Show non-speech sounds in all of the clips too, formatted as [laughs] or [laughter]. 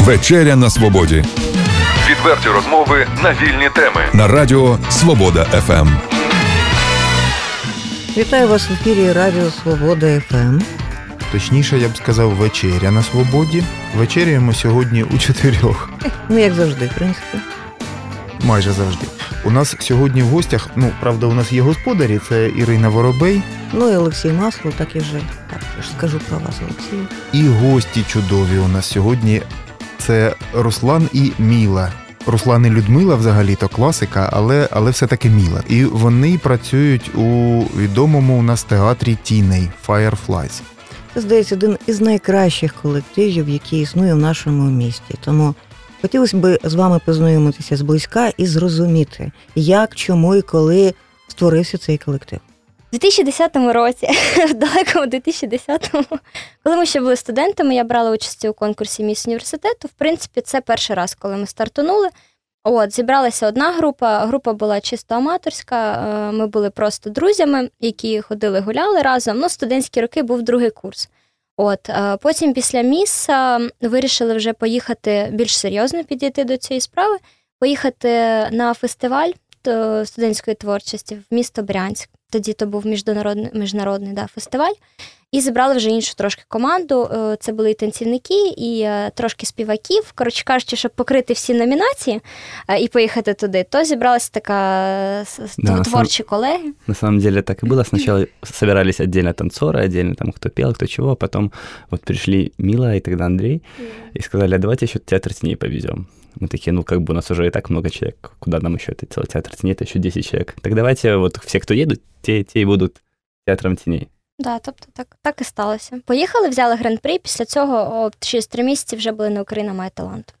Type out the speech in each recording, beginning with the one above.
Вечеря на свободі Відверті розмови на вільні теми. на радіо Свобода. ФМ. Вітаю вас в ефірі Радіо Свобода ФМ. Точніше, я б сказав, вечеря на свободі. Вечеряємо сьогодні у чотирьох, Ну, як завжди, в принципі. Майже завжди. У нас сьогодні в гостях, ну правда, у нас є господарі, це Ірина Воробей Ну і Олексій Масло, так і вже так я ж скажу про вас, Олексію. і гості чудові у нас сьогодні. Це Руслан і Міла. Руслан і Людмила взагалі то класика, але, але все-таки Міла. І вони працюють у відомому у нас театрі Тіней Fireflies. Це, здається, один із найкращих колективів, який існує в нашому місті. Тому хотілося б з вами познайомитися зблизька і зрозуміти, як, чому і коли створився цей колектив. У 2010 році, [laughs] в далекому 2010-му, коли ми ще були студентами, я брала участь у конкурсі міс університету. В принципі, це перший раз, коли ми стартанули. От, зібралася одна група. Група була чисто аматорська. е, Ми були просто друзями, які ходили, гуляли разом. Ну, студентські роки був другий курс. От е, потім після міса вирішили вже поїхати більш серйозно підійти до цієї справи, поїхати на фестиваль е, студентської творчості в місто Брянськ. Тоді то був міжнародний міжнародний да, фестиваль. І зібрали вже іншу трошки команду. Е, Це були і танцівники, і е, трошки співаків. Коротше кажучи, щоб покрити всі номінації е, і поїхати туди, то зібралася така е, с- с- Да, на творчі колеги. На самом деле так и было. Сначала собирались отдельно танцоры, отдельно там кто пел, кто чего. Потом вот пришли Мила и тогда Андрей и сказали, а давайте еще театр теней повезем. Мы такие, ну как бы у нас уже и так много человек, куда нам еще это целый театр теней, это еще 10 человек. Так давайте вот все, кто едут, те, те и будут театром теней. Да, тобто так, так і сталося. Поїхали, взяли гран-при. Після цього о, через три місяці вже були на Україна має талант.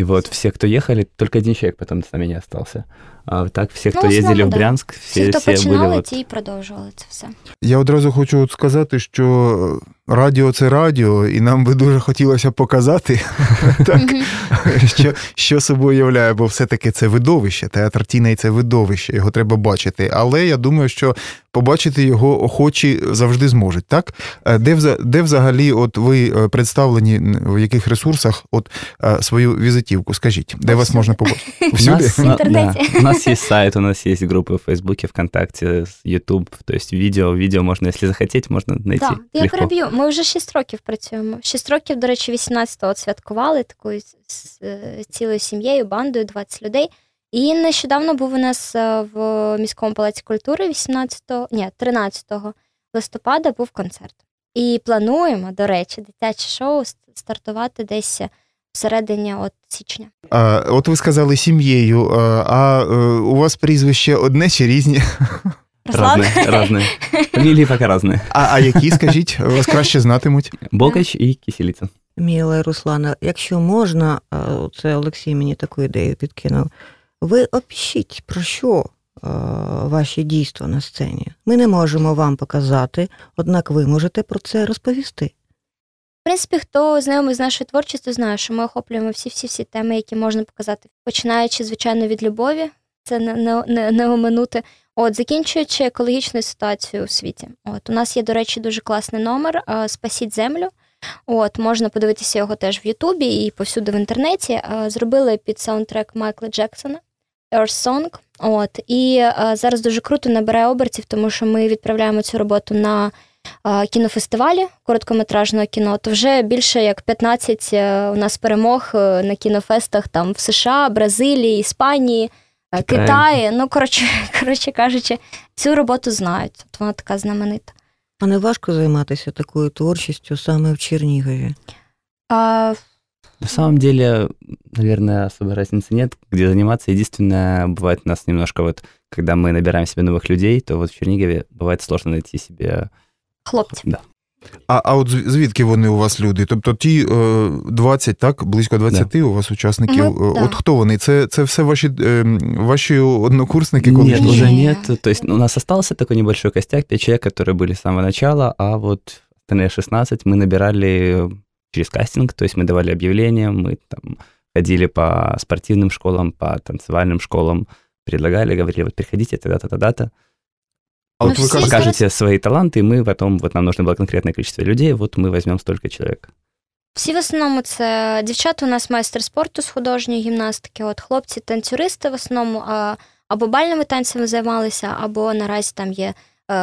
И вот все, кто ехали, только один человек потом с нами не остался. А так все, Ну, їздили в Брянськ, в. Брянск, Всі, все, хто всі починали, були, ті і продовжували це все. Я одразу хочу от сказати, що радіо це радіо, і нам би дуже хотілося показати [laughs] так, що, що собою являє, бо все-таки це видовище. Театр Тіней це видовище, його треба бачити. Але я думаю, що побачити його охочі завжди зможуть. Так? Е, Де, де взагалі от ви е, представлені в яких ресурсах от е, свою візитівку? Скажіть, де вас можна побачити? [laughs] У Всюди? нас, В на- интернете. да, у нас есть сайт, у нас есть группы в Фейсбуке, ВКонтакте, YouTube, то есть видео, видео можно, если захотеть, можно найти Так, я легко. переб'ю. Ми вже 6 років працюємо. 6 років, до речі, 18-го святкували такою з- е, цілою сім'єю, бандою, 20 людей. І нещодавно був у нас е, в міському палаці культури 18-го, ні, 13 листопада був концерт. І плануємо, до речі, дитяче шоу стартувати десь всередині от січня. А, от ви сказали сім'єю, а, а е, у вас прізвище одне чи різні? Руслан? Разные, разные. Фамилии пока [laughs] разные. А, а які, скажіть, вас краще знатимуть? Богач и Киселицын. Міла і Руслана, якщо можна, е, це Олексій мені таку ідею підкинув. Ви опишіть про що е, ваші дійства на сцені. Ми не можемо вам показати, однак ви можете про це розповісти. В принципі, хто знайомий з нашою творчістю, знає, що ми охоплюємо всі-всі-всі теми, які можна показати, починаючи, звичайно, від любові, це не, не, не, не оминути. От, закінчуючи екологічною ситуацією у світі. От, у нас є, до речі, дуже класний номер е, Спасіть землю. От, можна подивитися його теж в Ютубі і повсюди в інтернеті. Е, Зробили під саундтрек Майкла Джексона Earth Song. От, і е, зараз дуже круто набирає обертів, тому що ми відправляємо цю роботу на кінофестивалі короткометражного кіно, то вже більше як 15 е, у нас перемог на кінофестах там в США, Бразилії, Іспанії, Китаї. Китаї. Ну, коротше, [laughs] коротше кажучи, цю роботу знають. От вона така знаменита. А не важко займатися такою творчістю саме в Чернігові. А, На самом деле, наверное, особой разницы нет, где заниматься. Единственное, бывает у нас немножко вот, когда мы набираем себе новых людей, то вот в Чернигове бывает сложно найти себе... хлопці. Да. А, а от зв- звідки вони у вас люди? Тобто ті е, 20, так, близько 20 у вас учасників. Ми- Е, да. От хто вони? Це, це все ваші, е, ваші однокурсники Нет, колишні? уже Не. нет. То есть у нас остался такой небольшой костяк, пять человек, которые были с самого начала, а вот остальные 16 мы набирали через кастинг, то есть мы давали объявления, мы там ходили по спортивным школам, по танцевальным школам, предлагали, говорили, вот приходите тогда-то, тогда-то, А Ну, от ви всі кажете, зараз- покажете свои таланты, и мы потом, вот нам нужно было конкретное количество людей, вот мы возьмем столько человек. Всі в основному це дівчата у нас майстер спорту з художньої гімнастики. От хлопці танцюристи в основному а, або бальними танцями займалися, або наразі там є е,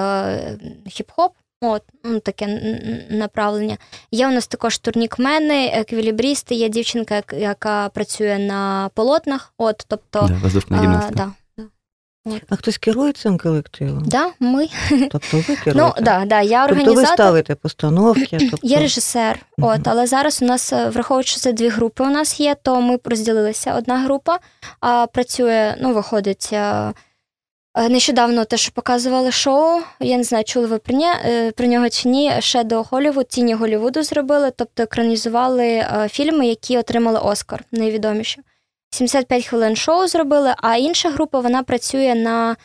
хіп-хоп. От, ну, таке н- н- направлення. Є у нас також турнікмени, еквілібрісти, є дівчинка, як- яка працює на полотнах. От, тобто, Да, воздушная а, гимнастика. да. А хтось керує цим колективом? Да, ми. Тобто ви [laughs] керуєте? Ну, да, да, я Тобто ви ставите постановки? Тобто... Є режисер, от, але зараз у нас, е, враховуючи, що це дві групи у нас є, то ми розділилися. Одна група а, працює, ну, виходить. е, е, Нещодавно те, що показували шоу, я не знаю, чули ви про, е, про нього чи ні. Shadow Hollywood, тіні Голлівуду зробили, тобто екранізували фільми, які отримали Оскар, найвідоміші. 75 хвилин шоу зробили, а інша група вона працює на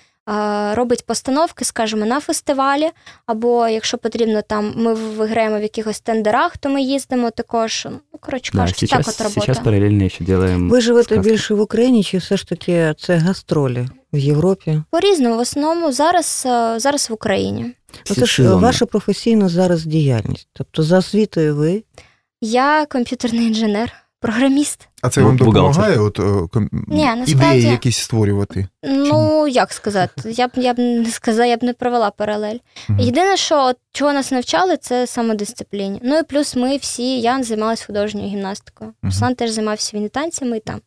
робить постановки, скажімо, на фестивалі, або якщо потрібно, там ми виграємо в якихось тендерах, то ми їздимо також. Ну, коротше Да, кажучи, так от робота. сейчас параллельно еще делаем Ви живете сказки. більше в Україні, чи все ж таки це гастролі в Європі? По-різному, в основному зараз, зараз в Україні. Ну, це ж ваша професійна зараз діяльність.Тобто за освітою ви Я комп'ютерний інженер, програміст. А це Ну, вам допомагає от, е, ком- Ні, насправді- ідеї якісь створювати? Ну, як сказати, я б я б не сказала, я б не провела паралель. Мгм. Єдине, що от, чого нас навчали, це самодисципліні. Ну і плюс ми всі, я займалася художньою гімнастикою. Руслан теж займався він і танцями і там.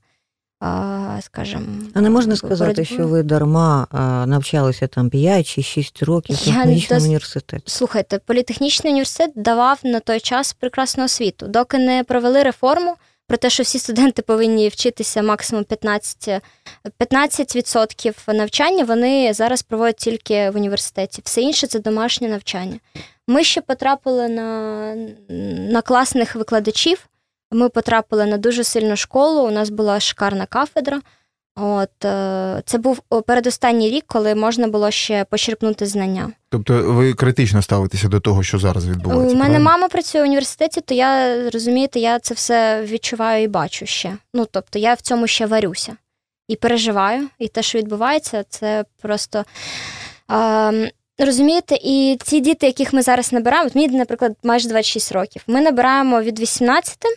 А, скажімо, а не можна сказати, боротьбою. що ви дарма а, навчалися там 5 чи 6 років дос- університеті. Слухайте, політехнічний університет давав на той час прекрасну освіту, доки не провели реформу про те, що всі студенти повинні вчитися максимум 15, 15% навчання. Вони зараз проводять тільки в університеті. Все інше це домашнє навчання. Ми ще потрапили на, на класних викладачів. Ми потрапили на дуже сильну школу. У нас була шикарна кафедра. От е, це був передостанній рік, коли можна було ще почерпнути знання. Тобто ви критично ставитеся до того, що зараз відбувається? У мене правильно? мама працює в університеті, то я розумієте, я це все відчуваю і бачу ще. Ну тобто я в цьому ще варюся і переживаю, і те, що відбувається, це просто. А, Розумієте, і ці діти, яких ми зараз набираємо, от мені, наприклад, майже 26 років. Ми набираємо від 18, а,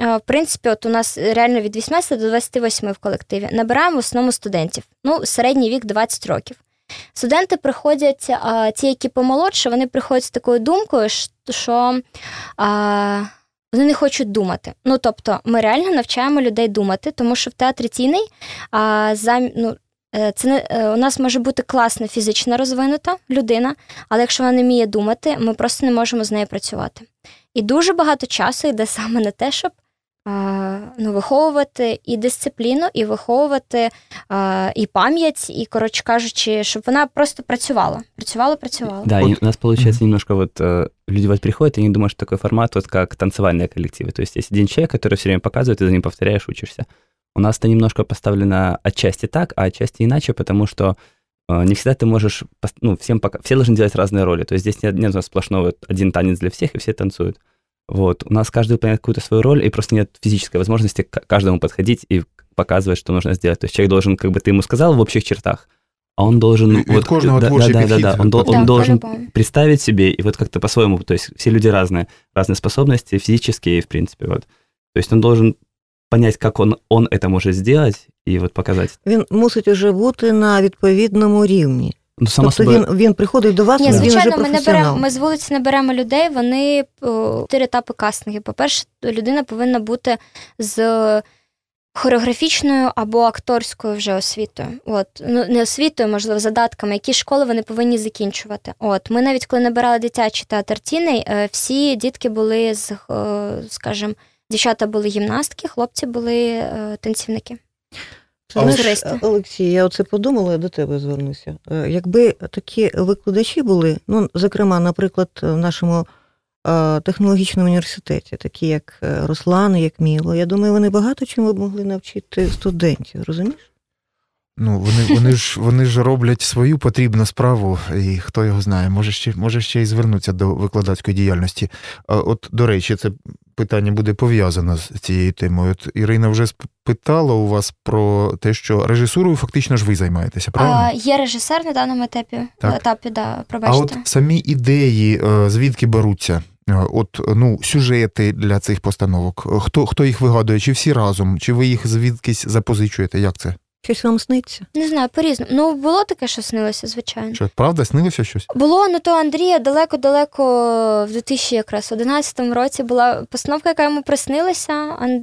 в принципі, от у нас реально від 18 до 28 в колективі. Набираємо в основному студентів. Ну, середній вік 20 років. Студенти приходять, а, ті, які помолодше, вони приходять з такою думкою, що а, вони не хочуть думати. Ну, тобто, ми реально навчаємо людей думати, тому що в театрі тіней а, зам, ну, е, це не, е, у нас може бути класна фізично розвинута людина, але якщо вона не вміє думати, ми просто не можемо з нею працювати. І дуже багато часу йде саме на те, щоб ну, виховувати і дисципліну, і виховувати а, і пам'ять, і, коротше кажучи, щоб вона просто працювала. Працювала, працювала. Да, Вот. и у нас получается немножко вот э, люди вот приходят, и они думают, что такой формат вот как танцевальные коллективы. То есть есть один человек, который все время показывает, и за ним повторяешь, учишься. У нас это немножко поставлено отчасти так, а отчасти иначе, потому что э, не всегда ты можешь, пос- ну, всем пока, все должны делать разные роли. То есть здесь нет, нет у нас сплошного вот один танец для всех, и все танцуют. Вот. У нас каждый выполняет какую-то свою роль, и просто нет физической возможности к каждому подходить и показывать, что нужно сделать. То есть человек должен, как бы ты ему сказал в общих чертах, а он должен... Від вот, кожного да, творчий да, да, підхід. да, он, до- он Да, должен по-любому. представить себе и вот как-то по-своему, то есть все люди разные, разные способности, физические, в принципе, вот. То есть он должен понять, как он, он это может сделать и вот показать. Він мусить уже бути на відповідному рівні. Ну, само тобто собой, він, він приходить до вас, Ні, він вже звичайно, ми не беремо. Ми з вулиці не беремо людей. Вони чотири етапи кастингів. По-перше, людина повинна бути з хореографічною або акторською вже освітою. От ну не освітою, можливо, задатками, які школи вони повинні закінчувати. От ми навіть коли набирали дитячий театр тіней, е, всі дітки були з, е, скажімо, дівчата були гімнастки, хлопці були е, танцівники. Туристи. Олексій, я оце подумала, я до тебе звернуся. Е, Якби такі викладачі були, ну, зокрема, наприклад, в нашому е, технологічному університеті, такі як е, Руслан, як Міло, я думаю, вони багато чому б могли навчити студентів, розумієш? Ну, вони, вони, ж, вони ж роблять свою потрібну справу, і хто його знає, може ще, може ще й звернутися до викладацької діяльності. А От, до речі, це питання буде пов'язано з цією темою. От Ірина вже спитала у вас про те, що режисурою фактично ж ви займаєтеся, правильно? А, є режисер на даному етапі, Так. етапі, да, А от самі ідеї, е, звідки беруться? Е, От ну, сюжети для цих постановок. Хто, хто їх вигадує? Чи всі разом? Чи ви їх звідкись запозичуєте? Як це? Щось вам сниться? Не знаю, по-різному. Ну, було таке, що снилося, звичайно. Що правда снилося щось? Було ну то Андрія далеко-далеко в 2011 році була постановка, яка йому приснилася.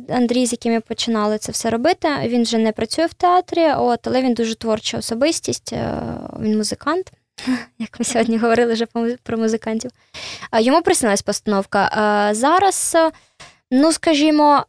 Андрій, з яким ми починали це все робити. Він вже не працює в театрі, от, але він дуже творча особистість, е, він музикант. [laughs] Як ми сьогодні говорили вже про музикантів. Йому приснилась постановка. Зараз, е, ну скажімо,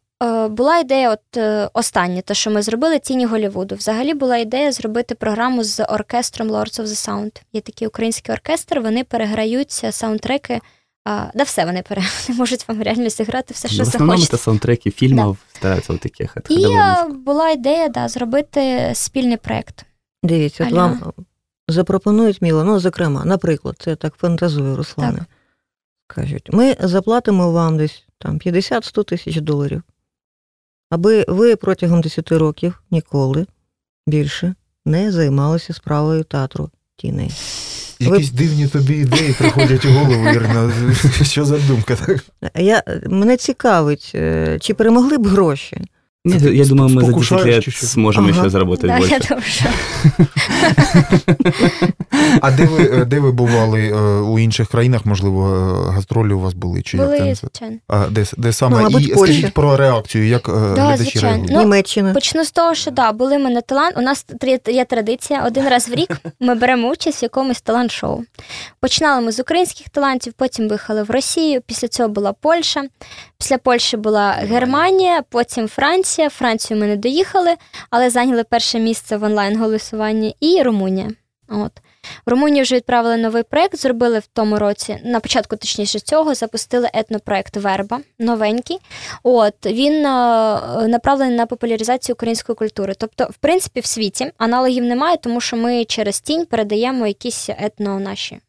була ідея, от е, останнє, те, що ми зробили, тіні Голівуду. Взагалі була ідея зробити програму з оркестром Lords of the Sound. Є такий український оркестр, вони переграються саундтреки. А, да все вони пере... [laughs] вони можуть вам реально зіграти все, що Ну, в основном захочете. это саундтреки фильмов, стараются вот таких от І е, була ідея да, зробити спільний проєкт. Дивіться, от вам запропонують міло, ну, зокрема, наприклад, це так фантазую, Руслане. Так. Кажуть, ми заплатимо вам десь там 50-100 тисяч доларів, аби ви протягом 10 років ніколи більше не займалися справою театру тіней. Якісь дивні тобі ідеї приходять у голову, Ірина. [laughs] Що за думка? Так? Я, мене цікавить, е, чи перемогли б гроші? Нет, Ты я думаю, мы за 10 покушаешь лет чуть-чуть? сможем Ага. еще заработать Да, я больше. думаю, що А де ви, де ви бували е, у інших країнах, можливо, е, гастролі у вас були? Чи як були, це? А, де, де саме? Ну, мабуть, І Польща. скажіть про реакцію, як е, глядачі звичайно. реагують. Ну, Німеччина. Почну з того, що да, були ми на талант. У нас є традиція. Один раз в рік ми беремо участь в якомусь талант-шоу. Починали ми з українських талантів, потім виїхали в Росію. Після цього була Польща. Після Польщі була Германія, потім Франція. Францію ми не доїхали, але зайняли перше місце в онлайн-голосуванні. І Румунія. От. В Румунію вже відправили новий проект, зробили в тому році, на початку точніше цього, запустили етнопроект Верба, новенький. От він е, направлений на популяризацію української культури. Тобто, в принципі, в світі аналогів немає, тому що ми через тінь передаємо якісь етно наші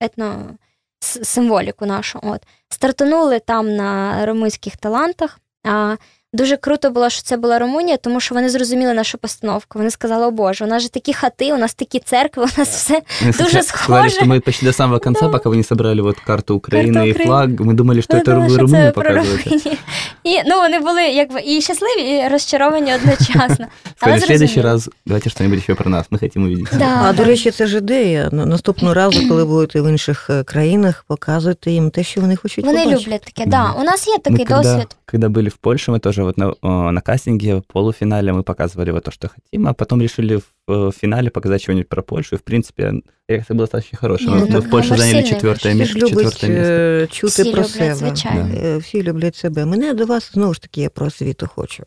етно символіку нашу. От стартанули там на румунських талантах. А Дуже круто було, що це була Румунія, тому що вони зрозуміли нашу постановку. Вони сказали, о Боже, у нас же такі хати, у нас такі церкви, у нас все Мы Дуже сначала сказали, схоже. что мы почти до самого конца, Да. пока вы не собрали вот карту Украины Карту и Украины. флаг, мы думали, что Ми это думали, вы що Румынию це про показываете. Румунію. І ну вони були якби і щасливі, і розчаровані одночасно. [laughs] Сказали, в следующий зрозуміли. раз давайте что-нибудь еще про нас, мы хотим увидеть. Да, А до да. речі, це ж ідея. На- Наступного разу, коли будете в інших е, країнах, показуйте їм те, що вони хочуть Вони побачити. люблять таке. Да. У нас є такий мы когда, досвід. когда были в Польше, мы тоже вот на, о, на кастинге, в полуфинале мы показывали вот то, что хотим, а потом решили в э, финале показать чего-нибудь про Польшу. И, в принципе, реакция была достаточно хорошая. Не, Мы ну, в Польше номер заняли сильный. четвертое Всі место. ж люблять Четвертое место. е, чути Всі про люблять, себе. звичайно. Е, Всі люблять себе. Мене до вас знову ж таки я про освіту хочу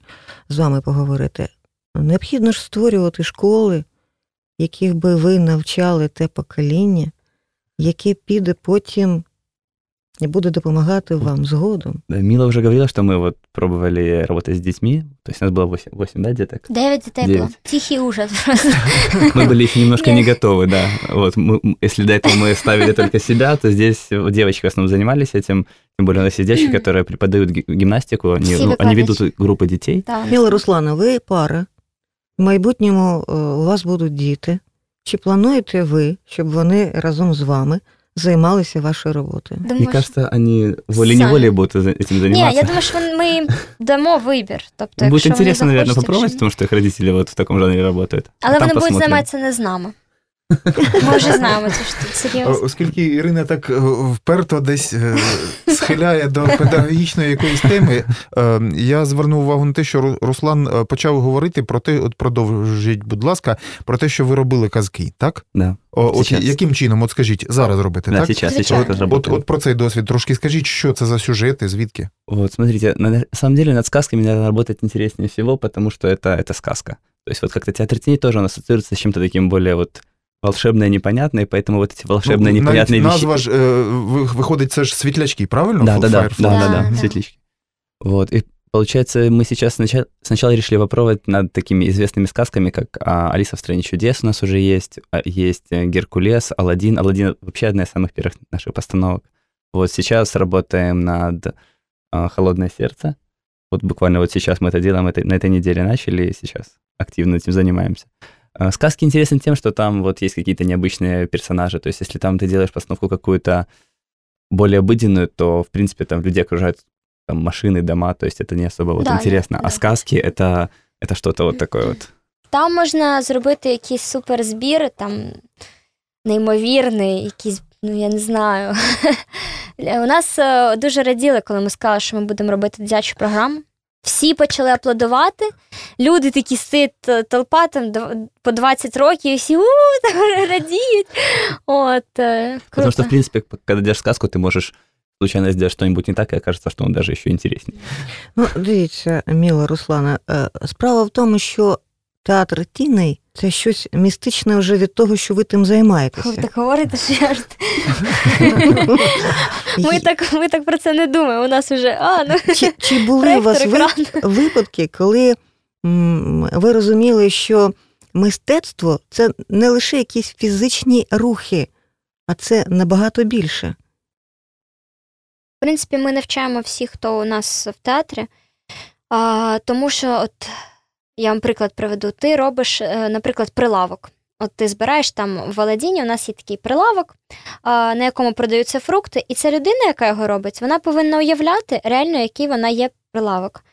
з вами поговорити. Необхідно ж створювати школи, яких би ви навчали те покоління, яке піде потім і буде допомагати вам згодом. Да, Мила уже говорила, что мы вот пробовали работать с детьми. То есть у нас было 8, 8 да, деток? Дев'ять дітей було. Дев'ять. Тихий ужас. просто. [laughs] Мы были еще немножко Нет. не готовы, да. Вот, мы, м, если до этого мы ставили только себя, то здесь вот девочки в основном занимались этим. Тем более у нас есть девочки, которые преподают ги- гимнастику, они, Все ну, они выкладывают. ведут группы детей. Да, Міла Руслана, ви пара. В майбутньому е, у вас будуть діти. Чи плануєте ви, щоб вони разом з вами займалися вашою роботою? Думаю, Мені що- кажется, они волей-неволей будут за- этим Ні, я думаю, що ми їм дамо вибір. Тобто, Будет цікаво, мабуть, интересно, тому що їх родители вот в такому жанре работают. Але а вони будуть займатися не з нами. Ми вже знаємо цю штуку, О- серйозно. Оскільки Ірина так е, вперто десь е, схиляє до педагогічної якоїсь теми, е, я звернув увагу на те, що Ру- Руслан е, почав говорити про те, от продовжіть, будь ласка, про те, що ви робили казки, так? Да, О, от Сейчас. яким чином, от скажіть, зараз робите, да так? сейчас, Звичайно. сейчас это От, работает. от про цей досвід трошки скажіть, що це за сюжети, звідки? Вот, смотрите, на на самом деле над сказками надо работать интереснее всего, потому что это, это сказка. То есть вот как-то театр теней тоже он ассоциируется с чем-то таким более вот волшебное, непонятное, поэтому вот эти волшебные, Ну, непонятные вещи... назва ж е, ви- виходить, це ж світлячки, правильно? Да, да, да, да, да, Да, светлички. Вот, и получается, мы сейчас сначала, сначала решили попробовать над такими известными сказками, как а, «Алиса в стране чудес» у нас уже есть, а, есть э, «Геркулес», «Аладдин». «Аладдин» вообще одна из самых первых наших постановок. Вот сейчас работаем над а, «Холодное сердце». Вот буквально вот сейчас мы это делаем, это, на этой неделе начали, и сейчас активно этим занимаемся. А, Сказки интересны тем, что там вот есть какие-то необычные персонажи. То есть, если там ты делаешь постановку какую-то более обыденную, то, в принципе, там людей окружают там машины, дома, то есть это не особо вот Да, интересно. да. А сказки это, это что-то вот такое вот. Там можна зробити якийсь суперзбір, там неймовірний, якийсь, ну я не знаю. [laughs] У нас е, дуже раділи, коли ми сказали, що ми будемо робити дитячу програму. Всі почали аплодувати. Люди такі сидять, толпа там по 20 років, і всі у [laughs] там радіють. От, круто. Потому что, в принципе, когда делаешь сказку, ты можешь случайно сделать что-нибудь не так, и окажется, что он даже еще интереснее. Ну, дивіться, Міла Руслана, е, справа в тому, що театр тіней це щось містичне вже від того, що ви тим Ви так говорите, що я ж [laughs] ми так, ми так про це не думаємо. У нас вже а, ну Чи, чи були у вас випадки, коли ви розуміли, що мистецтво це не лише якісь фізичні рухи, а це набагато більше. В принципі, ми навчаємо всіх, хто у нас в театрі, а, тому що, от я вам приклад приведу: ти робиш, е, наприклад, прилавок. От ти збираєш там в Аладдіні, у нас є такий прилавок, на якому продаються фрукти, і ця людина, яка його робить, вона повинна уявляти реально, який вона є прилавок.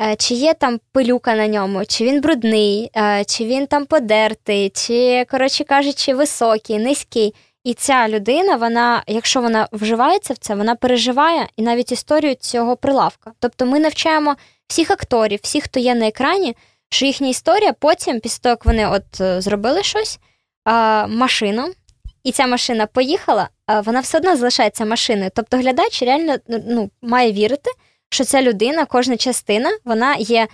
Е, Чи є там пилюка на ньому, чи він брудний, е, чи він там подертий, чи, коротше кажучи, високий, низький. І ця людина, вона, якщо вона вживається в це, вона переживає і навіть історію цього прилавка. Тобто ми навчаємо всіх акторів, всіх, хто є на екрані, що їхня історія потім, після того, як вони от е, зробили щось, машину, і ця машина поїхала, вона все одно залишається машиною. Тобто глядач реально ну, має вірити, що ця людина, кожна частина, вона є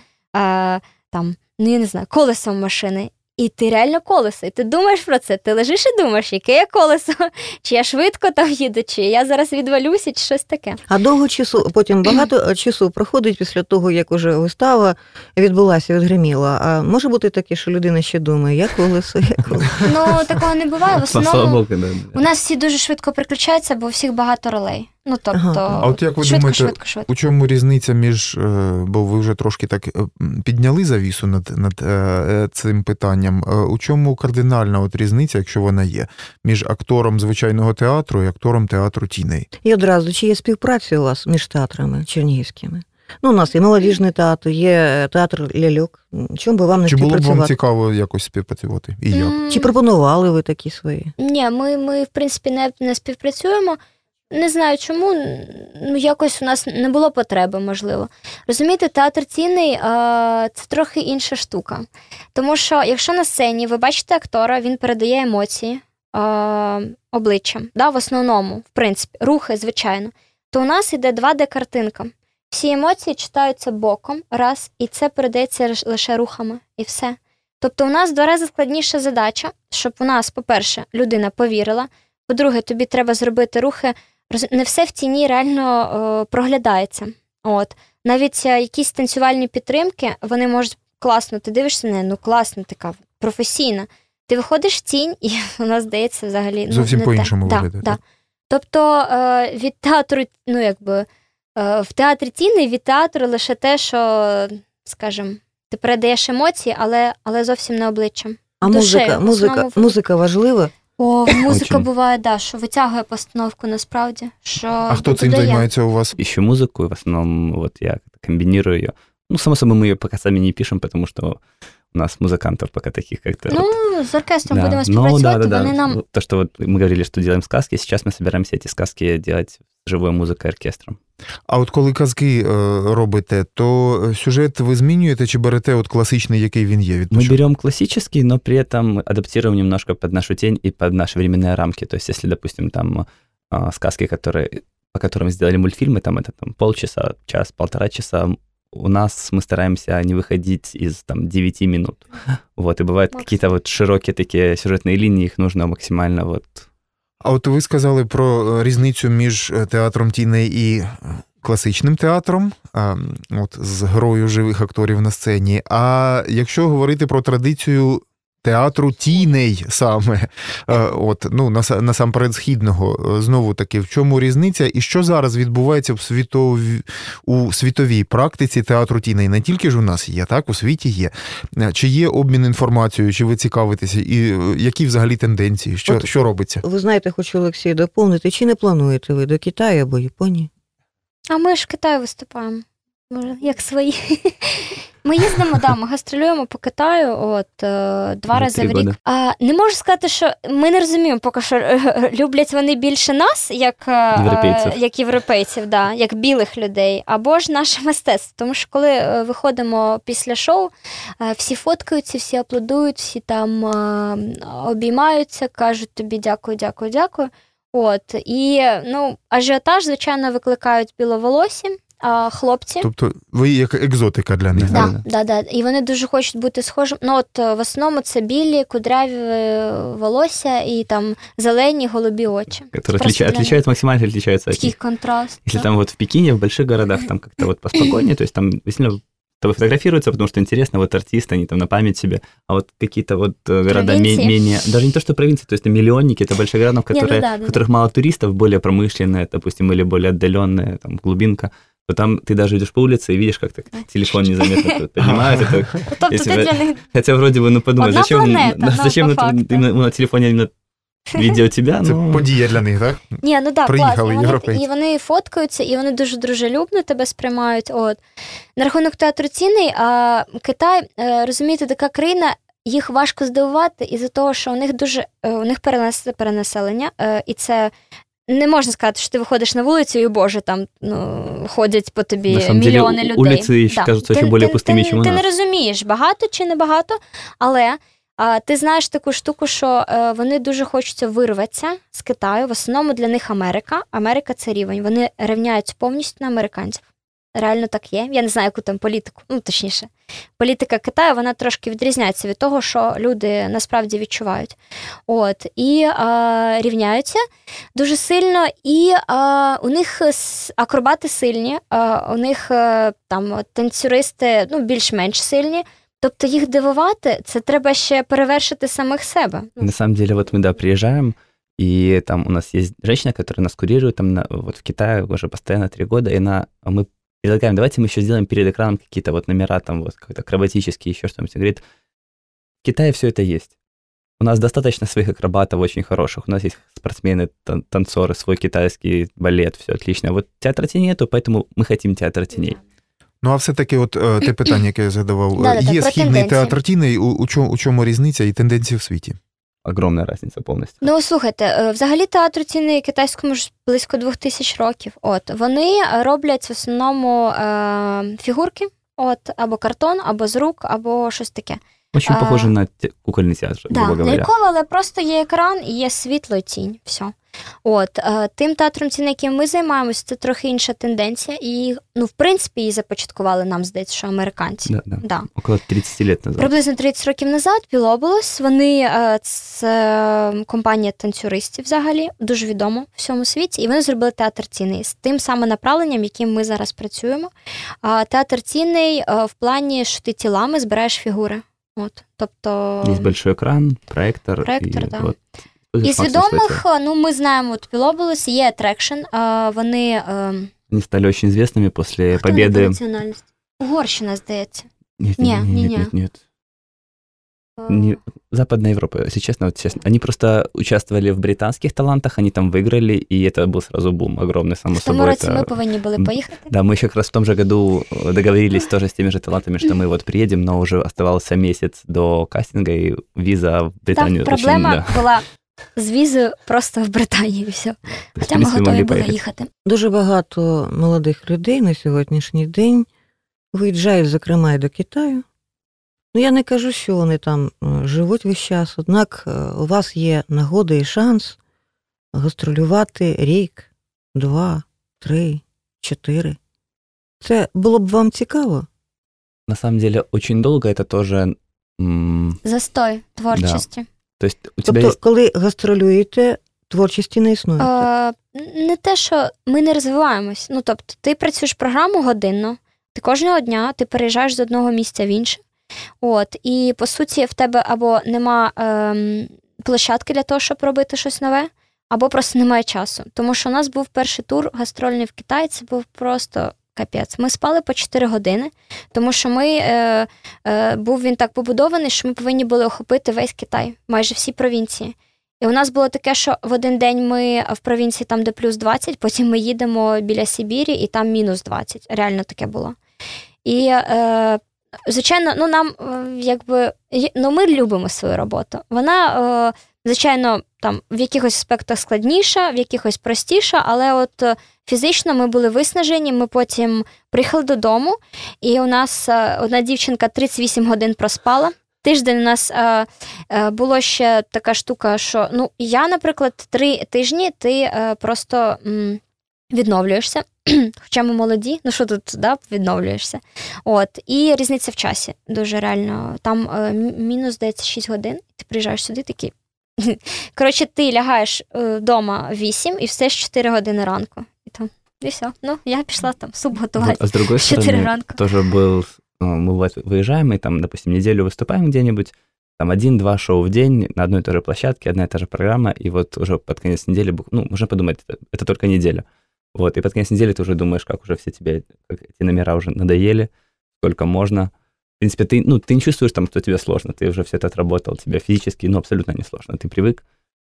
там, ну я не знаю, колесом машини. І ти реально колесо, і ти думаєш про це. Ти лежиш і думаєш, яке я колесо, [laughs] чи я швидко там їду, чи я зараз відвалюся, чи щось таке. А довго часу, потім [clears throat] багато часу проходить після того, як уже вистава відбулася, відгриміла. А може бути таке, що людина ще думає, я колесо, я колесо. Ну такого не буває. В [laughs] основному у нас всі дуже швидко переключаються, бо у всіх багато ролей. Ну тобто, Ага. А от як ви швидко, думаєте, швидко, швидко. У чому різниця між, е, бо ви вже трошки так е, підняли завісу над, над е, цим питанням. У чому кардинальна от різниця, якщо вона є, між актором звичайного театру і актором театру тіней? І одразу, чи є співпраця у вас між театрами чернігівськими? Ну, у нас є молодіжний театр, є театр ляльок. Чому би вам не Чи було б вам цікаво якось співпрацювати? І як? Чи пропонували ви такі свої? Ні, ми, ми в принципі не, не співпрацюємо. Не знаю чому, ну якось у нас не було потреби, можливо. Розумієте, театр цінний це трохи інша штука. Тому що якщо на сцені ви бачите актора, він передає емоції обличчям, да, в основному, в принципі, рухи, звичайно, то у нас іде 2D-картинка. Всі емоції читаються боком, раз, і це передається лише рухами, і все. Тобто, у нас два рази складніша задача, щоб у нас, по-перше, людина повірила. По-друге, тобі треба зробити рухи. Не все в тіні реально е, проглядається. От. Навіть е, якісь танцювальні підтримки, вони можуть класно, ти дивишся на неї, ну класно, така професійна. Ти виходиш в тінь, і [laughs] вона здається взагалі ну, Зовсім не по-іншому те. виглядає, Да. Тобто е, від театру, ну якби е, в театрі тіни від театру лише те, що, скажімо, ти передаєш емоції, але, але зовсім не обличчям. А Душею, музика, музика, музика важлива? О, музика Очень. буває, да, що витягує постановку насправді. Що А хто цим додає. займається у вас? Ищу музыку, и в основном вот я комбинирую ее. Ну, само собой, мы ее пока сами не пишем, потому что у нас музыкантов пока таких как-то... вот, Ну, з оркестром да. будемо Ну, співпрацювати, да, да, вони да. нам. То, что вот мы говорили, что делаем сказки, сейчас мы собираемся эти сказки делать с живой музыкой оркестром. А от коли казки е, робите, то сюжет ви змінюєте чи берете от класичний, який він є? від Мы початку? берем классический, но при этом адаптируем немножко под нашу тень и под наши временные рамки. То есть, если, допустим, там а, сказки, которые, по которым сделали мультфильмы, там это там полчаса, час, полтора часа, у нас мы стараемся не выходить из там 9 минут. Вот, и бывают Макс. какие-то вот широкие такие сюжетные линии, их нужно максимально вот А от ви сказали про е, різницю між е, театром тіней і е, класичним театром, от з грою живих акторів на сцені. А якщо говорити про традицію театру тіней саме. Е, От, ну, насамперед східного. Е, Знову таки, в чому різниця? І що зараз відбувається в світові, у світовій практиці театру тіней? Не тільки ж у нас є, так, у світі є. Е, Чи є обмін інформацією, чи ви цікавитеся, і які взагалі тенденції? Що, От- що робиться? Ви знаєте, хочу Олексій доповнити, чи не плануєте ви до Китаю або Японії? А ми ж в Китаї виступаємо. Може, як свої. Ми їздимо, да, ми гастролюємо по Китаю от, е, два Вже рази в рік. А, не можу сказати, що ми не розуміємо поки що, е, люблять вони більше нас, як, е, Європейців. як європейців, да, як білих людей, або ж наше мистецтво. Тому що коли виходимо після шоу, всі фоткаються, всі аплодують, всі там обіймаються, кажуть тобі дякую, дякую, дякую. От і ну, ажіотаж, звичайно, викликають біловолосі, а хлопці. Тобто ви як екзотика для них. Да. так? Да, да, да. І вони дуже хочуть бути схожими. Ну, от е, в основному це білі, кудряві е, волосся і там зелені, голубі очі. Которые Просто отлича- для них отличаются, максимально отличаются от Такий них. контраст. Если да. там вот в Пекине, в больших городах, там как-то вот поспокойнее, то есть там действительно с тобой фотографируются, потому что интересно, вот артисты, они там на память себе, а вот какие-то вот э, города ме- Провинции. менее, даже не то, что провинции, то есть это миллионники, это большие города, в Не, ну которые, да, да, в которых мало туристов, более промышленные, допустим, или более отдаленные, там, глубинка, то там ты даже идешь по улице и видишь, как так телефон незаметно тут [laughs] поднимают, это Тобто если ти вы- для них Хотя вроде бы, ну подумай, Одна зачем, планета, на- ну, зачем по это факту. именно на телефоне именно видео тебя? Це Ну, подія для них, так? Ні, ну да, Приїхали класно. Вони, європейці. і вони фоткаються, і вони дуже дружелюбно тебе сприймають. От. На рахунок театру цінний, а Китай, е, розумієте, така країна, їх важко здивувати із-за того, що у них дуже е, у них перенес, перенаселення, е, і це. не можна сказати, що ти виходиш на вулицю, і боже, там ну, ходять по тобі На деле, мільйони у- людей. улиці ще кажуться, Ти- більш ти- ти, Ти не розумієш, багато чи не багато, але а, ти знаєш таку штуку, що е, вони дуже хочуться вирватися з Китаю. В основному для них Америка. Америка це рівень. Вони рівняються повністю на американців. Реально так є. Я не знаю, яку там політику, ну точніше, політика Китаю вона трошки відрізняється від того, що люди насправді відчувають. От і а, рівняються дуже сильно, і а, у них акробати сильні, а, у них е, там танцюристи ну, більш-менш сильні. Тобто їх дивувати, це треба ще перевершити самих себе. Ну, На самом деле, вот мы, да, приезжаем, и там у нас есть женщина, которая нас курирует, там на- вот в Китае уже постоянно три года, и она, мы предлагаем, давайте мы еще сделаем перед экраном какие-то вот номера, там вот как-то акробатические, еще что-нибудь. Она Говорит, в Китае все это есть. У нас достаточно своих акробатов очень хороших, у нас есть спортсмены, тан- танцоры, свой китайский балет, все отлично. Вот театра теней нету, поэтому мы хотим театр теней. Ну, а все-таки, от е, те питання, [clears throat] яке я задавав, е, Да-да-да, є про східний тенденції. театр тіней, у, у, чому, у чому різниця і тенденції в світі? Огромная разниця повністю. Ну, слухайте, е, взагалі театр ціни китайському ж близько двох тисяч років. От вони роблять в основному е, фігурки, от або картон, або з рук, або щось таке. Очень А, похоже на те- кукольный театр, грубо говоря. ляльково, але просто є екран і є світло і тінь. Все. От е, тим театром ціни, яким ми займаємося, це трохи інша тенденція. І ну, в принципі, її започаткували нам, здається, що американці. Да, да. Да. Около 30 лет назад. Приблизно 30 років назад Білоболос, вони е, це компанія танцюристів взагалі, дуже відома в всьому світі, і вони зробили театр цінний з тим самим направленням, яким ми зараз працюємо. Театр цінний е, в плані, що ти тілами збираєш фігури. От, тобто Есть большой экран, проектор. Проектор, и да. вот із максимум своего відомих, тела. е, ну ми знаємо, от Білоболос є Attraction, е, вони е, Они стали очень известными после хто вони по победы. національності? Угорщина, здається. Нет, Не, нет, не, нет, не. нет, нет. Е, Не- Западная Европа, если честно, вот честно. Они просто участвовали в британских талантах, они там выиграли, и это был сразу бум огромный, само В тому собой. році это- ми повинні були М, поїхати. Да, мы еще как раз в том же году э, договорились тоже с теми же талантами, что мы вот приедем, но уже оставался месяц до кастинга, и виза в Британию Так, очень, проблема да. була з візою просто в Британії. і Все. То есть, в Хоча ми принципе, готові могли були поехать. їхати. Дуже багато молодих людей на сьогоднішній день виїжджають, зокрема, і до Китаю. Ну, я не кажу, що вони там е, живуть весь час, однак е, у вас є нагода і шанс гастролювати рік, два, три, чотири. Це було б вам цікаво? На самом деле, очень долго это тоже... м, Застой творчості. То есть у тебя Тобто, есть... коли гастролюєте, творчості не існує. Е, не те, що ми не розвиваємось. Ну, тобто, ти працюєш програму годинно, ти кожного дня ти переїжджаєш з одного місця в інше. От, і по суті, в тебе або нема ем, площадки для того, щоб робити щось нове, або просто немає часу. Тому що у нас був перший тур гастрольний в Китаї, це був просто капець. Ми спали по 4 години, тому що ми е, е, був він так побудований, що ми повинні були охопити весь Китай, майже всі провінції. І у нас було таке, що в один день ми в провінції там, де плюс 20, потім ми їдемо біля Сибірі, і там мінус 20. Реально таке було. І, е, звичайно, ну нам е, якби ну, ми любимо свою роботу. Вона, е, звичайно, там в якихось аспектах складніша, в якихось простіша, але от е, фізично ми були виснажені. Ми потім приїхали додому, і у нас одна дівчинка 38 годин проспала. Тиждень у нас е, е, було ще така штука, що ну я, наприклад, три тижні ти е, просто м, відновлюєшся. [clears throat] Хоча ми молоді, ну що тут да, відновлюєшся. От, І різниця в часі дуже реально. Там е, мінус, здається, 6 годин, ти приїжджаєш сюди такий. [laughs] Коротше, ти лягаєш вдома 8 і все ж 4 години ранку. І там, і все. Ну, я пішла там суп готувати. А с другой стороны, ранку. тоже был, мы выезжаем, и там, допустим, неделю выступаем где-нибудь, там один-два шоу в день на одной и той же площадке, одна и та же программа, и вот уже под конец недели, ну, можно подумать, это, это только неделя. Вот, и под конец недели ты уже думаешь, как уже все тебе, как эти номера уже надоели, сколько можно. В принципе, ты, ну, ты не чувствуешь там, что тебе сложно, ты уже все это отработал, тебе физически, ну, абсолютно не сложно, ты привык.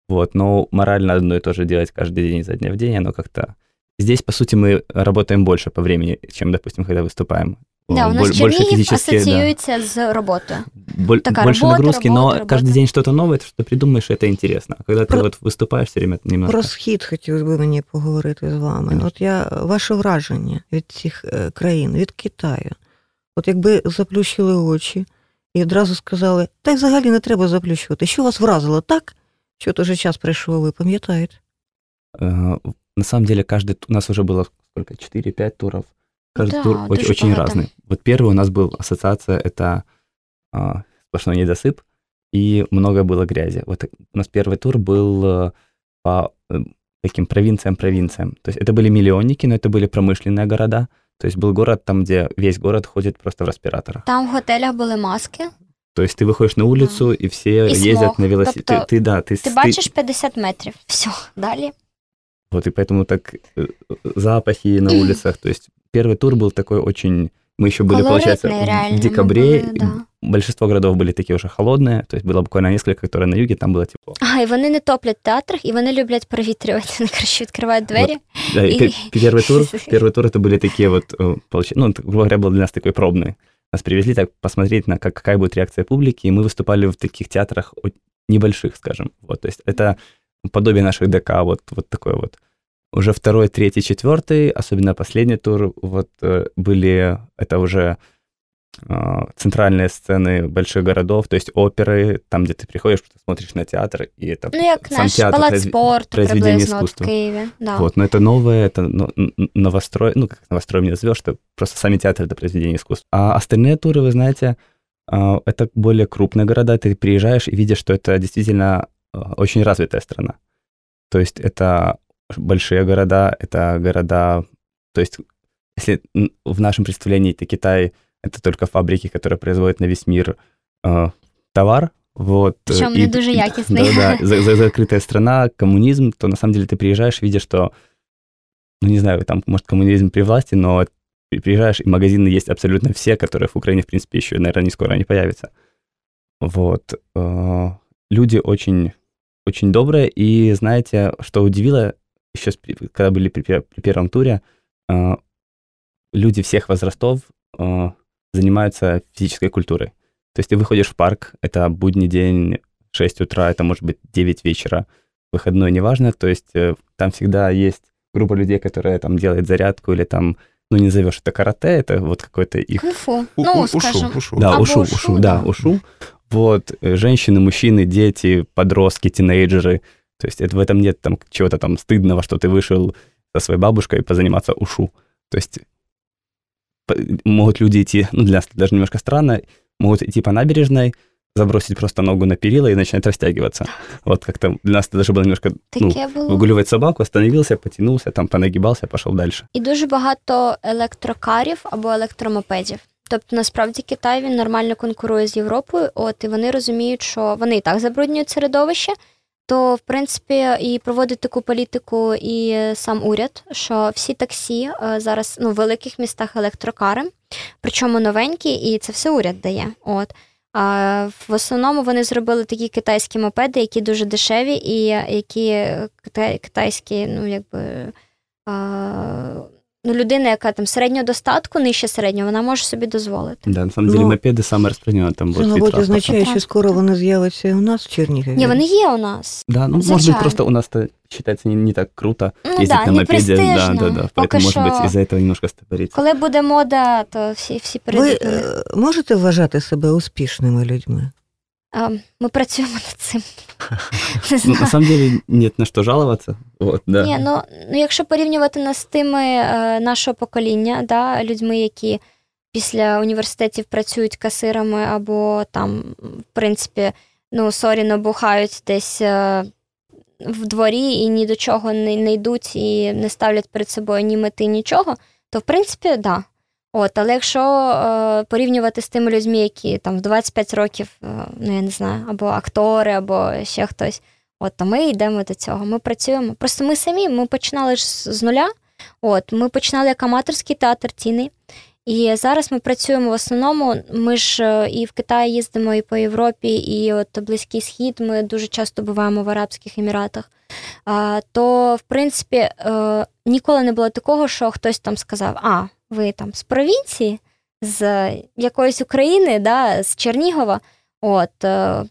Вот, но морально одно и то же делать каждый день изо дня в день, оно как-то... Здесь, по сути, мы работаем больше по времени, чем, допустим, когда выступаем. Да, у нас Боль, больше физически, ассоциируется да. с работой. Боль, Такая больше работа, нагрузки, работа, но работа. каждый день что-то новое, что ты придумаешь, это интересно. А когда Про... ты вот виступаєш все время немножко... Про схід хотілося б мені поговорити з вами. Конечно. От я ваше враження від цих країн, від Китаю. От якби заплющили очі і одразу сказали, та й взагалі не треба заплющувати. Що вас вразило так, що той же час прийшов, ви пам'ятаєте? Uh, на самом деле, каждый... У нас уже было сколько, 4-5 туров. Каждый да, тур очень, очень разный. Вот первый у нас был ассоциация, это а, сплошной недосып, и много было грязи. Вот у нас первый тур был э, по э, таким провинциям-провинциям. То есть это были миллионники, но это были промышленные города. То есть был город там, где весь город ходит просто в респираторах. Там в готелях были маски. То есть ты выходишь на улицу, да. и все и ездят смог. на велосипеде. Тобто, ты, ты, да, ты, ты бачишь 50 метров. Все, далее. Вот, и поэтому так э, запахи на [clears throat] улицах. То есть первый тур был такой очень... Мы еще были, получается, реально, в декабре. Были, да. Большинство городов были такие уже холодные, то есть было буквально несколько, которые на юге, там было тепло. А, и вони не топлять в театрах, і вони люблять провітрювати. Вони, короче, відкривають двері. Вот. Да, и... первый тур, [laughs] первый тур это были такие вот, э, ну, грубо говоря, был для нас такой пробный. Нас привезли так посмотреть на как, какая будет реакция публики, и мы выступали в таких театрах небольших, скажем. Вот, то есть это подобие наших ДК, вот, вот такое вот уже второй, третий, четвертый, особенно последний тур, вот э, были, это уже а, центральные сцены больших городов, то есть оперы, там, где ты приходишь, просто смотришь на театр, и это ну, як сам наш театр Палац спорту, произведение искусства. В Киеве, да. Вот, но это новое, это новострой, ну, как новострой мне назовешь, что просто сами театры — это произведение искусства. А остальные туры, вы знаете, а, это более крупные города, ты приезжаешь и видишь, что это действительно а, очень развитая страна. То есть это большие города, это города, то есть если в нашем представлении это Китай, это только фабрики, которые производят на весь мир э, товар, вот. Причем не дуже якісний. Да, да, за, за, закрытая страна, коммунизм, то на самом деле ты приезжаешь, видишь, что, ну не знаю, там, может, коммунизм при власти, но приезжаешь, и магазины есть абсолютно все, которые в Украине, в принципе, еще, наверное, не скоро не появятся. Вот. Э, люди очень, очень добрые, и знаете, что удивило, еще когда были при, при первом туре, э, люди всех возрастов э, занимаются физической культурой. То есть ты выходишь в парк, это будний день, 6 утра, это может быть 9 вечера, выходной, неважно. То есть э, там всегда есть группа людей, которая там делает зарядку или там, ну не назовешь это карате, это вот какой-то их... Кунг-фу, ну, скажем. Ушу, ушу. Да, ушу, ушу, ушу, да, ушу. Вот, женщины, мужчины, дети, подростки, тинейджеры — то есть это, в этом нет там чего-то там стыдного, что ты вышел со своей бабушкой позаниматься ушу. То есть могут люди идти, ну для нас это даже немножко странно, могут идти по набережной, забросить просто ногу на перила и начинать растягиваться. Вот как-то для нас это даже было немножко ну, выгуливать собаку, остановился, потянулся, там понагибался, пошел дальше. І дуже багато електрокарів або електромопедів. Тобто, насправді Китай він нормально конкурує з Європою, от і вони розуміють, що вони і так забруднюють середовище. То, в принципі, і проводить таку політику і сам уряд, що всі таксі е, зараз ну, в великих містах електрокари, причому новенькі, і це все уряд дає. От. А в основному вони зробили такі китайські мопеди, які дуже дешеві, і які китайські, ну якби ну, людина, яка там середнього достатку, нижче середнього, вона може собі дозволити. Да, на самом деле, Ну, мопеди саме розпространено там Це, вот мабуть, вид транспорта. означає, що скоро вони з'являться і у нас в Чернігові. Ні, вони є у нас. Да, ну, может Звичайно. быть, просто у нас-то считается не, не так круто Ну ездить да, на не мопеде. Да, престижно. да, да. Поки Поэтому, может що- быть, из-за этого немножко стопорится. Коли буде мода, то всі, всі Ви перейдуть. на них. е, можете вважати себе успішними людьми? Ми працюємо над цим. [laughs] Ну, на самом деле, нет на что жаловаться. Вот, да. Ні, ну, ну якщо порівнювати нас з тими е, нашого покоління, да, людьми, які після університетів працюють касирами або там, в принципі, ну, sorry, набухають десь е, в дворі і ні до чого не, не йдуть і не ставлять перед собою ні мети, нічого, то в принципі, да. От, але якщо е, порівнювати з тими людьми, які там в 25 років, е, ну я не знаю, або актори, або ще хтось, От, то ми йдемо до цього. Ми працюємо. Просто ми самі ми починали ж з, нуля. От, ми починали як аматорський театр тіни. І зараз ми працюємо в основному. Ми ж е, і в Китаї їздимо, і по Європі, і от Близький Схід. Ми дуже часто буваємо в Арабських Еміратах. А, то, в принципі, е, ніколи не було такого, що хтось там сказав: А, ви там з провінції, з якоїсь України, да, з Чернігова. От, е,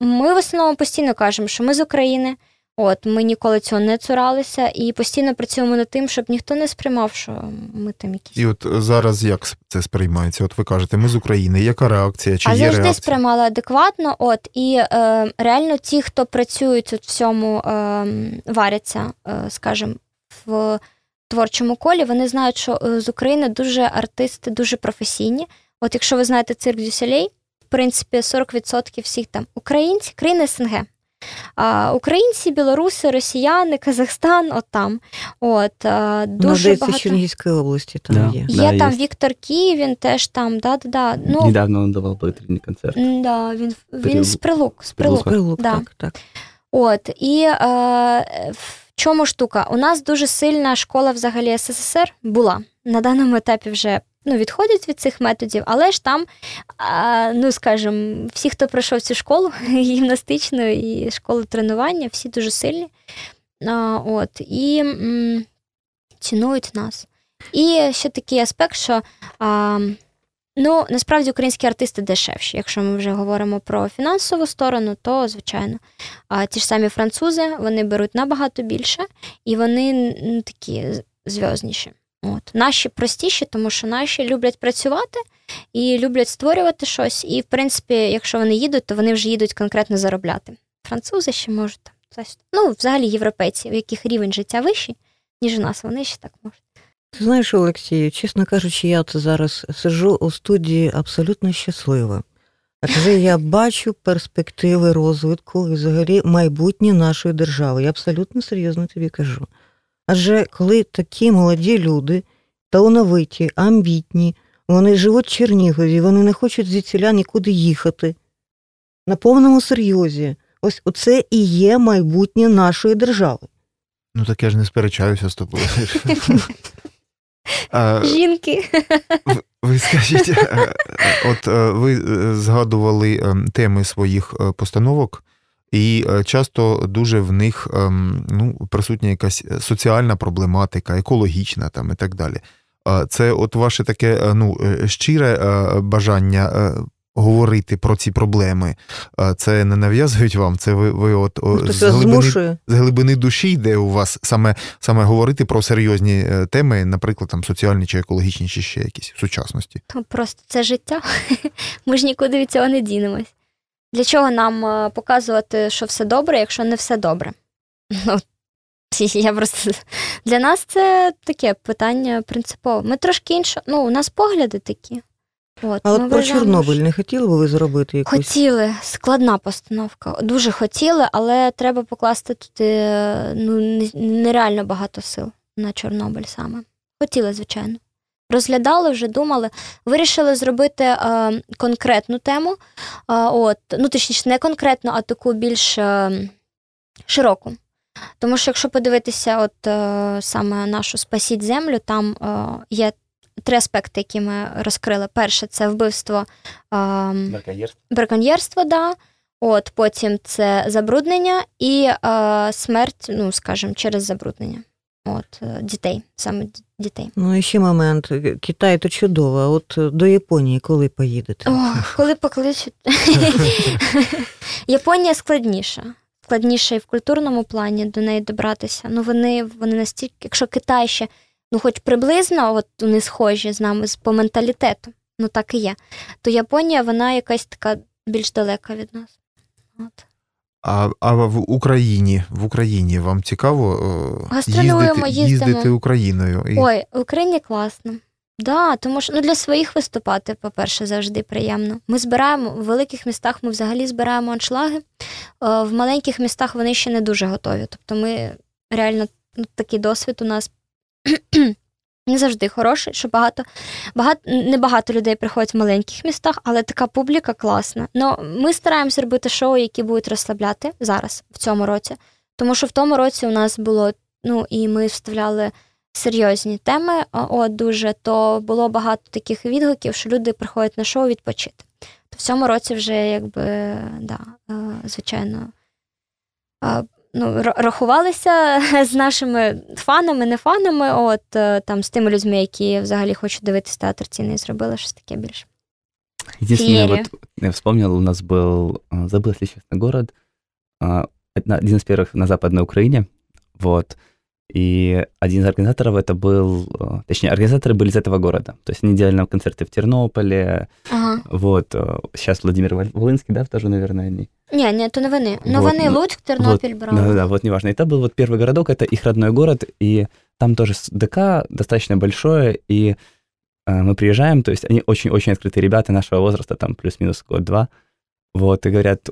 ми в основному постійно кажемо, що ми з України. От ми ніколи цього не цуралися і постійно працюємо над тим, щоб ніхто не сприймав, що ми там якісь. І от зараз як це сприймається? От ви кажете, ми з України. Яка реакція? Чи а є завжди реакція? сприймали адекватно. От і е, реально ті, хто працюють у всьому, е, варяться, е, скажімо, в творчому колі, вони знають, що е, з України дуже артисти, дуже професійні. От якщо ви знаєте цирк Дюселей, в принципі, 40% всіх там українці, країни СНГ. А, українці, білоруси, росіяни, Казахстан, от там. От, а, Ну, дуже здається, багато. Чернігівської області там Да. є. Є Да, там є. Віктор він теж там, да-да-да. Ну, Недавно он давал благотворительный концерт. да, він, він з Прилук. З Прилук. Прилук, Да. так, так. От, і е, чому штука? У нас дуже сильна школа взагалі СССР була. На даному етапі вже ну, відходять від цих методів, але ж там, ну скажімо, всі, хто пройшов цю школу, [laughs] гімнастичну і школу тренування, всі дуже сильні. От, і цінують нас. І ще такий аспект, що ну, насправді українські артисти дешевші. Якщо ми вже говоримо про фінансову сторону, то звичайно. А ті ж самі французи вони беруть набагато більше, і вони ну, такі зв'язніші. От. Наші простіші, тому що наші люблять працювати і люблять створювати щось. І, в принципі, якщо вони їдуть, то вони вже їдуть конкретно заробляти. Французи ще можуть там. Ну, взагалі, європейці, у яких рівень життя вищий, ніж у нас, вони ще так можуть. Ти знаєш, Олексію, чесно кажучи, я от зараз сиджу у студії абсолютно щаслива. Адже я бачу перспективи розвитку і взагалі майбутнє нашої держави. Я абсолютно серйозно тобі кажу. Адже коли такі молоді люди, талановиті, амбітні, вони живуть в Чернігові, вони не хочуть звідсіля нікуди їхати. На повному серйозі. Ось оце і є майбутнє нашої держави. Ну так я ж не сперечаюся з тобою. [laughs] А, Жінки. Ви скажіть, е, от е, ви е, згадували е, теми своїх е, постановок, і е, часто дуже в них ну, присутня якась соціальна проблематика, екологічна там і так далі. Це от ваше таке е, ну, е, щире е, бажання е, говорити про ці проблеми. Це не нав'язують вам, це ви, ви от Хтось з глибини змушує. з глибини душі йде у вас саме, саме говорити про серйозні е, теми, наприклад, там соціальні чи екологічні, чи ще якісь в сучасності. То просто це життя. [laughs] Ми ж нікуди від цього не дінемось. Для чого нам е, показувати, що все добре, якщо не все добре? [laughs] Ну, [laughs] я просто для нас це таке питання принципове. Ми трошки інше, ну, у нас погляди такі. От, А ми от про вважаємо, Чорнобиль не хотіли би ви зробити якусь? Хотіли, складна постановка. Дуже хотіли, але треба покласти туди ну, нереально багато сил на Чорнобиль саме. Хотіли, звичайно. розглядали, вже думали. Вирішили зробити е, конкретну тему. Е, от, ну, точніше, не конкретну, а таку більш е, широку. Тому що, якщо подивитися, от е, саме нашу спасіть землю, там е, є три аспекти, які ми розкрили. Перше це вбивство е, браконьєрство, да. От, потім це забруднення і е, смерть, ну скажімо, через забруднення. От, е, дітей, саме дітей. Ну і ще момент. Китай то чудово. а От до Японії коли поїдете? О, коли покличуть. [laughs] Японія складніша. Складніше і в культурному плані до неї добратися. Ну вони вони настільки, якщо Китай ще, ну хоч приблизно, от вони схожі з нами по менталітету, ну так і є, то Японія вона якась така більш далека від нас. От. А а в Україні в Україні вам цікаво їздити, їздити Україною? І... Ой, в Україні класно. Да, тому що ну, для своїх виступати, по-перше, завжди приємно. Ми збираємо в великих містах, ми взагалі збираємо аншлаги. В маленьких містах вони ще не дуже готові. Тобто ми реально ну, такий досвід у нас не завжди хороший, що багато, багато не багато людей приходять в маленьких містах, але така публіка класна. Ну, Ми стараємося робити шоу, які будуть розслабляти зараз, в цьому році. Тому що в тому році у нас було, ну і ми вставляли серйозні теми, от дуже, то було багато таких відгуків, що люди приходять на шоу відпочити. То в цьому році вже, якби, да, е, звичайно, ну, рахувалися [laughs] з нашими фанами, не фанами, от е, там з тими людьми, які взагалі хочуть дивитися театр ціни, зробили щось таке більше. Единственное, вот я вспомнил, у нас был, забыл, если честно, город, один из первых на Западной Украине, вот, и один из организаторов это был, э, точнее, организаторы были из этого города. То есть они делали нам концерты в Тернополе. Ага. Вот. Э, сейчас Владимир Волынский, да, тоже, наверное, они. Не, не, это не вони. Но вот, вони Луцьк, Тернопіль вот, брали. Да, да, вот неважно. Это был вот первый городок, это их родной город, и там тоже ДК достаточно большое, и э, мы приезжаем, то есть они очень-очень открытые ребята нашего возраста, там плюс-минус год-два, вот, и говорят,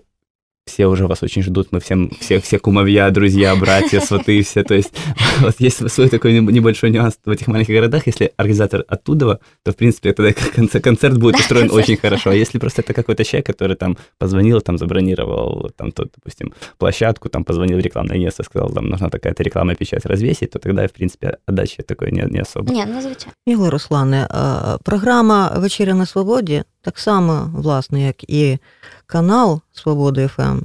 все уже вас очень ждут, мы всем, все, все кумовья, друзья, братья, сваты, все, то есть [laughs] вот есть свой такой небольшой нюанс в этих маленьких городах, если организатор оттуда, то, в принципе, тогда [laughs] концерт будет устроен очень хорошо, а если просто это какой-то человек, который там позвонил, там забронировал, там, то, допустим, площадку, там позвонил в рекламное место, сказал, там нужна такая-то рекламная печать развесить, то тогда, в принципе, отдачи такой не, не особо. Ні, ну, звичайно. Ігор Руслане, програма «Вечеря на свободі» так само, власне, як і канал Свободи ФМ,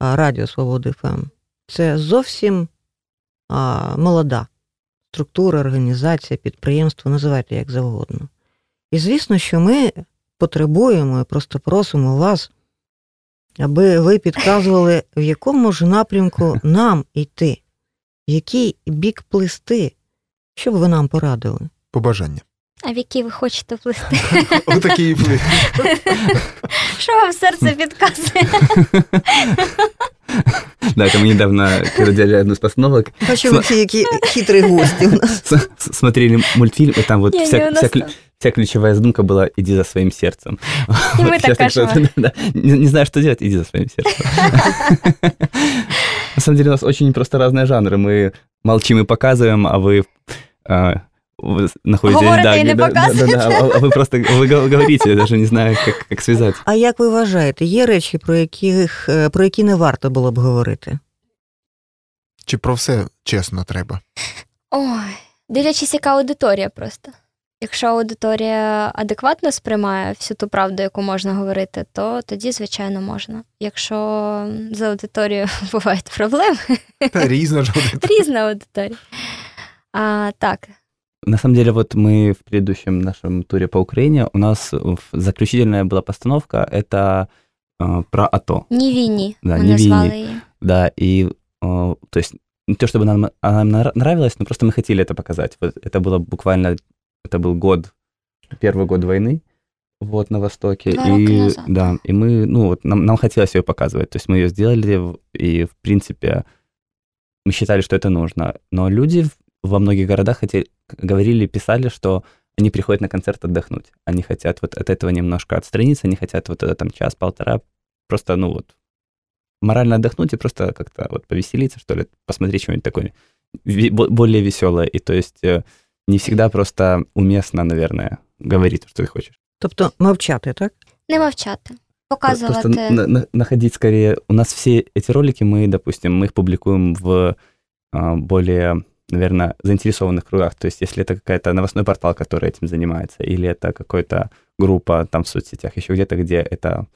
Радіо Свободи ФМ, це зовсім а, молода структура, організація, підприємство, називайте як завгодно. І звісно, що ми потребуємо і просто просимо вас, аби ви підказували, в якому ж напрямку нам йти, в який бік плисти, що б ви нам порадили? Побажання. А в який ви хочете вплисти? [laughs] Отакий вплив. [laughs] Що вам серце підказує? [laughs] Да, мы недавно, делали одну из постановок... Почему все какие хитрые гости у нас? Смотрели мультфильм, и там вот вся, вся, вся ключевая задумка была «иди за своим сердцем». И мы так кажем. Не, не знаю, что делать, иди за своим сердцем. На самом деле у нас очень просто разные жанры. Мы молчим и показываем, а вы а, вы. Говорите да, и не да, показуєте. Да, да, а ви просто ви говорите, я навіть не знаю, як, як зв'язати. А як ви вважаєте, є речі, про, яких, про які не варто було б говорити? Чи про все чесно треба? Ой, дивлячись, яка аудиторія просто. Якщо аудиторія адекватно сприймає всю ту правду, яку можна говорити, то тоді, звичайно, можна. Якщо з аудиторією [laughs] бувають проблеми, Та різна ж [laughs] аудиторія. Різна аудиторія. А, Так, На самом деле, вот мы в предыдущем нашем туре по Украине, у нас заключительная была постановка, это э, про АТО. Не вини, да, мы не назвали вини. ее. Да, и э, то есть не то, чтобы нам она нам нравилась, но просто мы хотели это показать. Вот это было буквально, это был год, первый год войны, вот на Востоке. Два и назад. да, и мы, ну вот нам, нам хотелось ее показывать. То есть мы ее сделали, и в принципе мы считали, что это нужно. Но люди во многих городах хотели, говорили, писали, что они приходят на концерт отдохнуть. Они хотят вот от этого немножко отстраниться, они хотят вот это там час-полтора просто, ну вот, морально отдохнуть и просто как-то вот повеселиться, что ли, посмотреть что-нибудь такое более веселое. И то есть э, не всегда просто уместно, наверное, говорить, что ты хочешь. Тобто мовчати, так? Не мовчати, Просто на- на- находить скорее... У нас все эти ролики, мы, допустим, мы их публикуем в а, более, наверное, заинтересованных кругах. То есть если это какая-то новостной портал, который этим занимается, или это какая-то группа там в соцсетях, еще где-то, где это,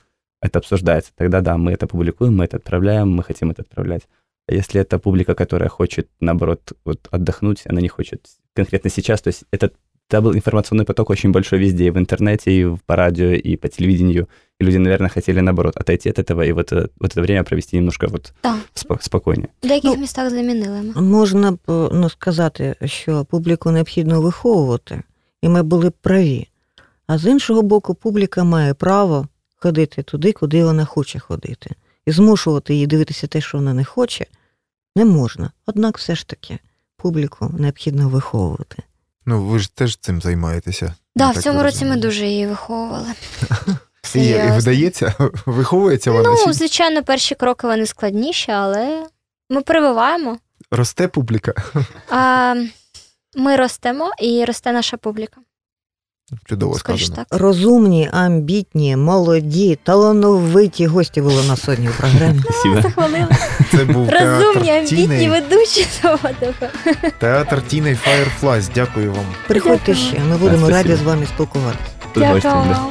это обсуждается, тогда да, мы это публикуем, мы это отправляем, мы хотим это отправлять. А если это публика, которая хочет, наоборот, вот отдохнуть, она не хочет конкретно сейчас, то есть этот дабл информационный поток очень большой везде, и в интернете, и в- по радио, и по телевидению. И люди, наверное, хотели, наоборот, отойти от этого и вот это, вот это время провести немножко вот Так. спо- спокойнее. В деяких Ну, містах замінили ми. Можна б ну, сказати, що публіку необхідно виховувати, і ми були б праві. А з іншого боку, публіка має право ходити туди, куди вона хоче ходити. І змушувати її дивитися те, що вона не хоче, не можна. Однак все ж таки публіку необхідно виховувати. Ну, ви ж теж цим займаєтеся. Да, я в так цьому році ми дуже її виховували. [laughs] І, і вдається, [laughs] виховується вона. Ну, звичайно, перші кроки вони складніші, але ми прививаємо. Росте публіка. А, ми ростемо і росте наша публіка. Чудово Скоріше сказано. так. Розумні, амбітні, молоді, талановиті гості були на сьогодні в програмі. Спасибо. Захвалили. Це був Розумні, театр амбітні Тіней. ведучі. Театр Тіней Fireflies. Дякую вам. Приходьте ще, ми будемо раді з вами спілкуватися. Дякую вам.